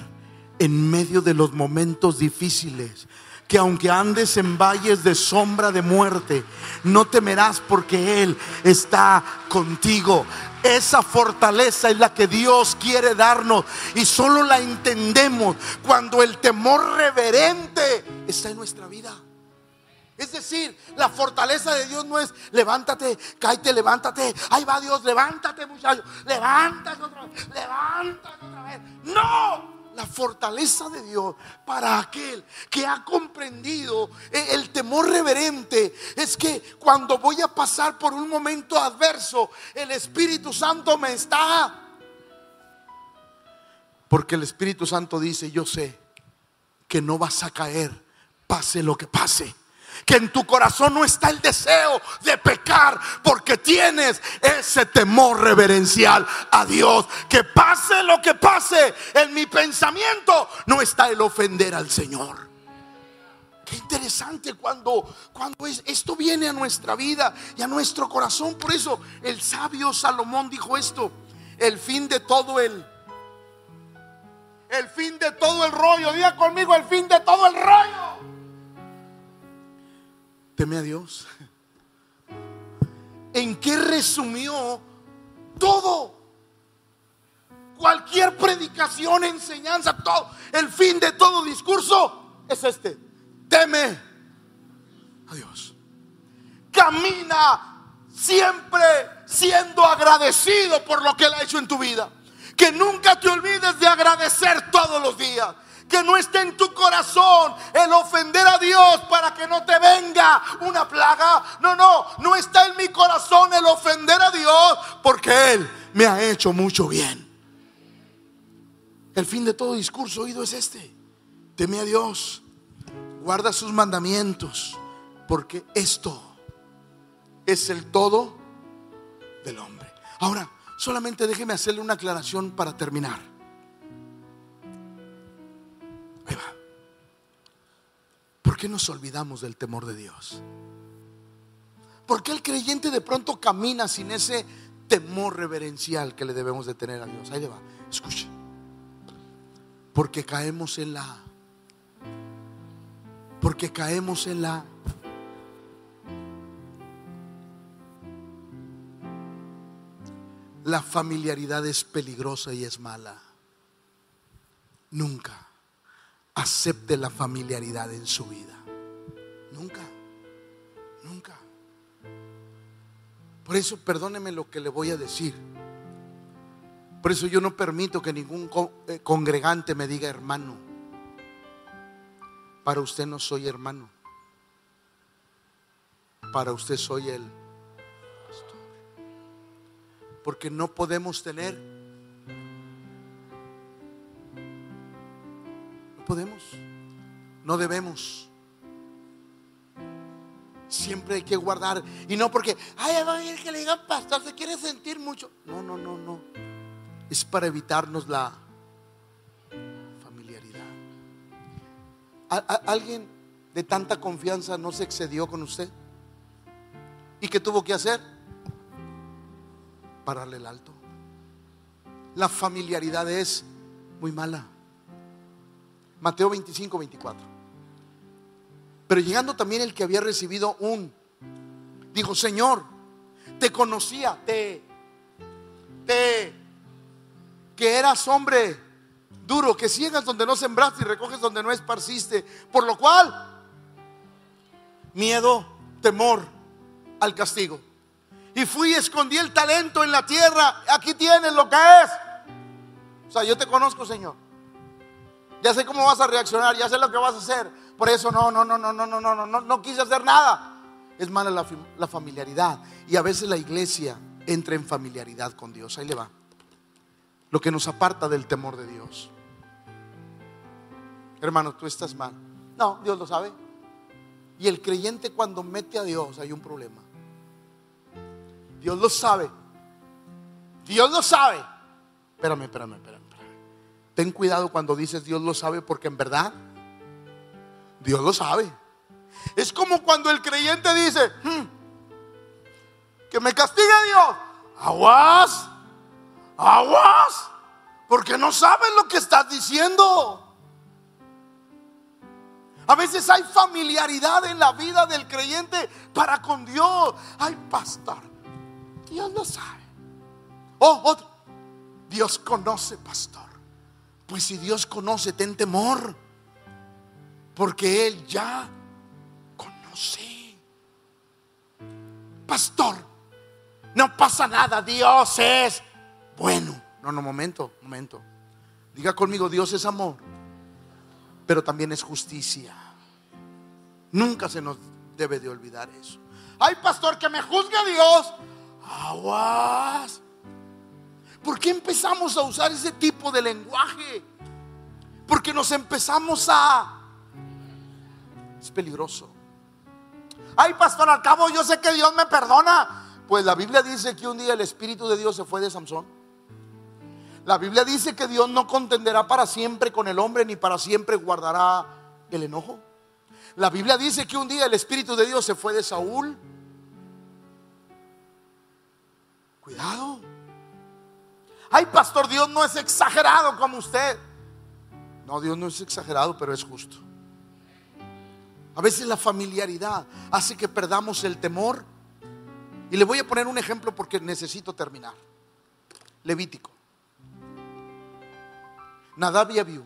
en medio de los momentos difíciles. Que aunque andes en valles de sombra de muerte, no temerás porque Él está contigo. Esa fortaleza es la que Dios quiere darnos y solo la entendemos cuando el temor reverente está en nuestra vida. Es decir, la fortaleza de Dios no es levántate, cállate, levántate. Ahí va Dios, levántate, muchacho. Levántate otra vez, levántate otra vez. No, la fortaleza de Dios para aquel que ha comprendido el temor reverente es que cuando voy a pasar por un momento adverso, el Espíritu Santo me está. Porque el Espíritu Santo dice, yo sé que no vas a caer, pase lo que pase que en tu corazón no está el deseo de pecar porque tienes ese temor reverencial a Dios. Que pase lo que pase, en mi pensamiento no está el ofender al Señor. Qué interesante cuando, cuando esto viene a nuestra vida y a nuestro corazón. Por eso el sabio Salomón dijo esto, el fin de todo el... El fin de todo el rollo, diga conmigo el fin de todo el rollo teme a Dios. ¿En qué resumió todo? Cualquier predicación, enseñanza, todo, el fin de todo discurso es este. Teme a Dios. Camina siempre siendo agradecido por lo que Él ha hecho en tu vida. Que nunca te olvides de agradecer todos los días. Que no esté en tu corazón el ofender a Dios para que no te venga una plaga. No, no, no está en mi corazón el ofender a Dios porque Él me ha hecho mucho bien. El fin de todo discurso oído es este. Teme a Dios, guarda sus mandamientos, porque esto es el todo del hombre. Ahora, solamente déjeme hacerle una aclaración para terminar. Qué nos olvidamos del temor de Dios? ¿Por qué el creyente de pronto camina sin ese temor reverencial que le debemos de tener a Dios? Ahí le va. Escuche. Porque caemos en la porque caemos en la La familiaridad es peligrosa y es mala. Nunca acepte la familiaridad en su vida. Nunca, nunca. Por eso perdóneme lo que le voy a decir. Por eso yo no permito que ningún eh, congregante me diga hermano. Para usted no soy hermano. Para usted soy el porque no podemos tener. Podemos. No debemos. Siempre hay que guardar. Y no porque, ay, va a que le digan pastor, se quiere sentir mucho. No, no, no, no. Es para evitarnos la familiaridad. ¿Alguien de tanta confianza no se excedió con usted? ¿Y qué tuvo que hacer? pararle el alto. La familiaridad es muy mala. Mateo 25, 24. Pero llegando también el que había recibido un, dijo, Señor, te conocía, te, te, que eras hombre duro, que ciegas donde no sembraste y recoges donde no esparciste. Por lo cual, miedo, temor al castigo. Y fui y escondí el talento en la tierra. Aquí tienes lo que es. O sea, yo te conozco, Señor. Ya sé cómo vas a reaccionar, ya sé lo que vas a hacer. Por eso no, no, no, no, no, no, no, no, no quise hacer nada. Es mala la, la familiaridad. Y a veces la iglesia entra en familiaridad con Dios. Ahí le va. Lo que nos aparta del temor de Dios. Hermano, tú estás mal. No, Dios lo sabe. Y el creyente cuando mete a Dios hay un problema. Dios lo sabe. Dios lo sabe. Espérame, espérame, espérame, Ten cuidado cuando dices Dios lo sabe porque en verdad Dios lo sabe. Es como cuando el creyente dice, hmm, que me castigue Dios. Aguas, aguas, porque no sabes lo que estás diciendo. A veces hay familiaridad en la vida del creyente para con Dios. Ay, pastor, Dios lo sabe. Oh, otro. Dios conoce, pastor. Pues si Dios conoce, ten temor. Porque Él ya conoce. Pastor, no pasa nada. Dios es bueno. No, no, momento, momento. Diga conmigo, Dios es amor. Pero también es justicia. Nunca se nos debe de olvidar eso. Ay, pastor, que me juzgue Dios. Aguas. ¿Por qué empezamos a usar ese tipo de lenguaje? Porque nos empezamos a... Es peligroso. Ay, pastor, al cabo yo sé que Dios me perdona. Pues la Biblia dice que un día el Espíritu de Dios se fue de Samson. La Biblia dice que Dios no contenderá para siempre con el hombre ni para siempre guardará el enojo. La Biblia dice que un día el Espíritu de Dios se fue de Saúl Cuidado. Ay, pastor, Dios no es exagerado como usted. No, Dios no es exagerado, pero es justo. A veces la familiaridad hace que perdamos el temor. Y le voy a poner un ejemplo porque necesito terminar. Levítico. Nadab y Abiú,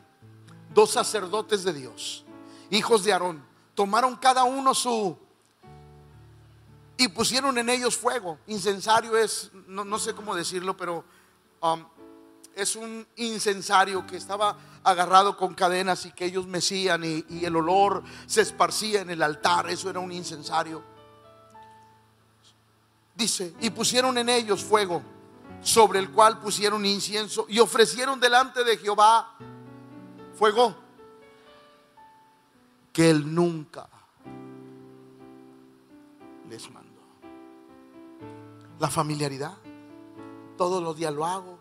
dos sacerdotes de Dios, hijos de Aarón, tomaron cada uno su y pusieron en ellos fuego. Incensario es, no, sé cómo decirlo, pero um, es un incensario que estaba agarrado con cadenas y que ellos mecían y, y el olor se esparcía en el altar. Eso era un incensario. Dice, y pusieron en ellos fuego, sobre el cual pusieron incienso y ofrecieron delante de Jehová fuego que él nunca les mandó. La familiaridad, todos los días lo hago.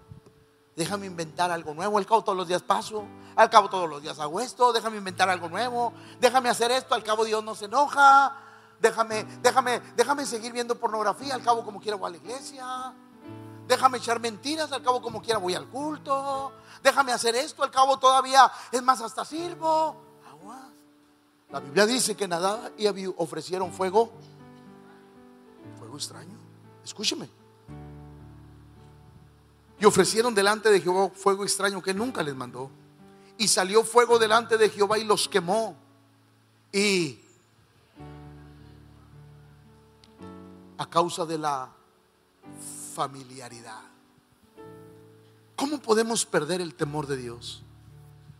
Déjame inventar algo nuevo. Al cabo todos los días paso. Al cabo todos los días hago esto. Déjame inventar algo nuevo. Déjame hacer esto. Al cabo Dios no se enoja. Déjame, déjame, déjame seguir viendo pornografía. Al cabo como quiera voy a la iglesia. Déjame echar mentiras. Al cabo como quiera voy al culto. Déjame hacer esto. Al cabo todavía, es más, hasta sirvo. La Biblia dice que nada y ofrecieron fuego. Fuego extraño. Escúcheme. Ofrecieron delante de Jehová fuego extraño que nunca les mandó. Y salió fuego delante de Jehová y los quemó. Y a causa de la familiaridad. ¿Cómo podemos perder el temor de Dios?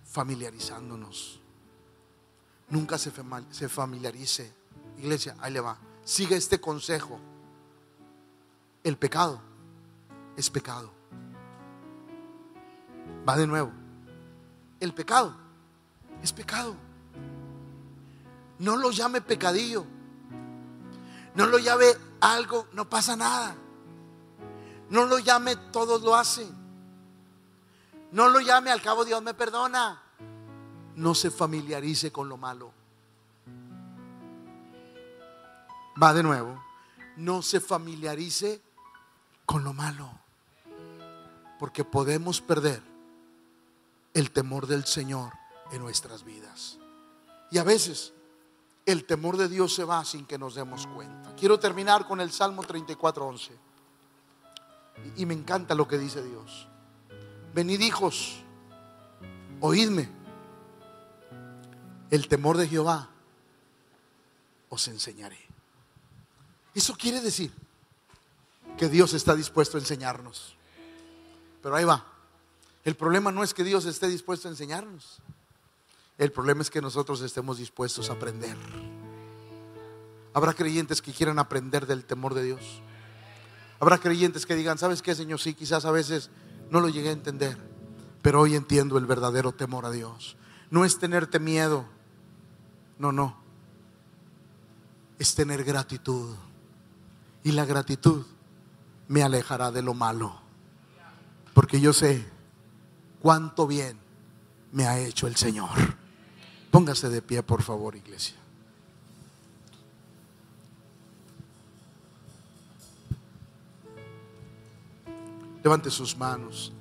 Familiarizándonos. Nunca se familiarice. Iglesia, ahí le va. Sigue este consejo. El pecado es pecado. Va de nuevo. El pecado es pecado. No lo llame pecadillo. No lo llame algo, no pasa nada. No lo llame, todos lo hacen. No lo llame, al cabo Dios me perdona. No se familiarice con lo malo. Va de nuevo. No se familiarice con lo malo. Porque podemos perder el temor del Señor en nuestras vidas. Y a veces el temor de Dios se va sin que nos demos cuenta. Quiero terminar con el Salmo 34:11. Y me encanta lo que dice Dios. Venid hijos, oídme. El temor de Jehová os enseñaré. Eso quiere decir que Dios está dispuesto a enseñarnos. Pero ahí va. El problema no es que Dios esté dispuesto a enseñarnos. El problema es que nosotros estemos dispuestos a aprender. Habrá creyentes que quieran aprender del temor de Dios. Habrá creyentes que digan, ¿sabes qué, Señor? Sí, quizás a veces no lo llegué a entender, pero hoy entiendo el verdadero temor a Dios. No es tenerte miedo, no, no. Es tener gratitud. Y la gratitud me alejará de lo malo. Porque yo sé cuánto bien me ha hecho el Señor. Póngase de pie, por favor, iglesia. Levante sus manos.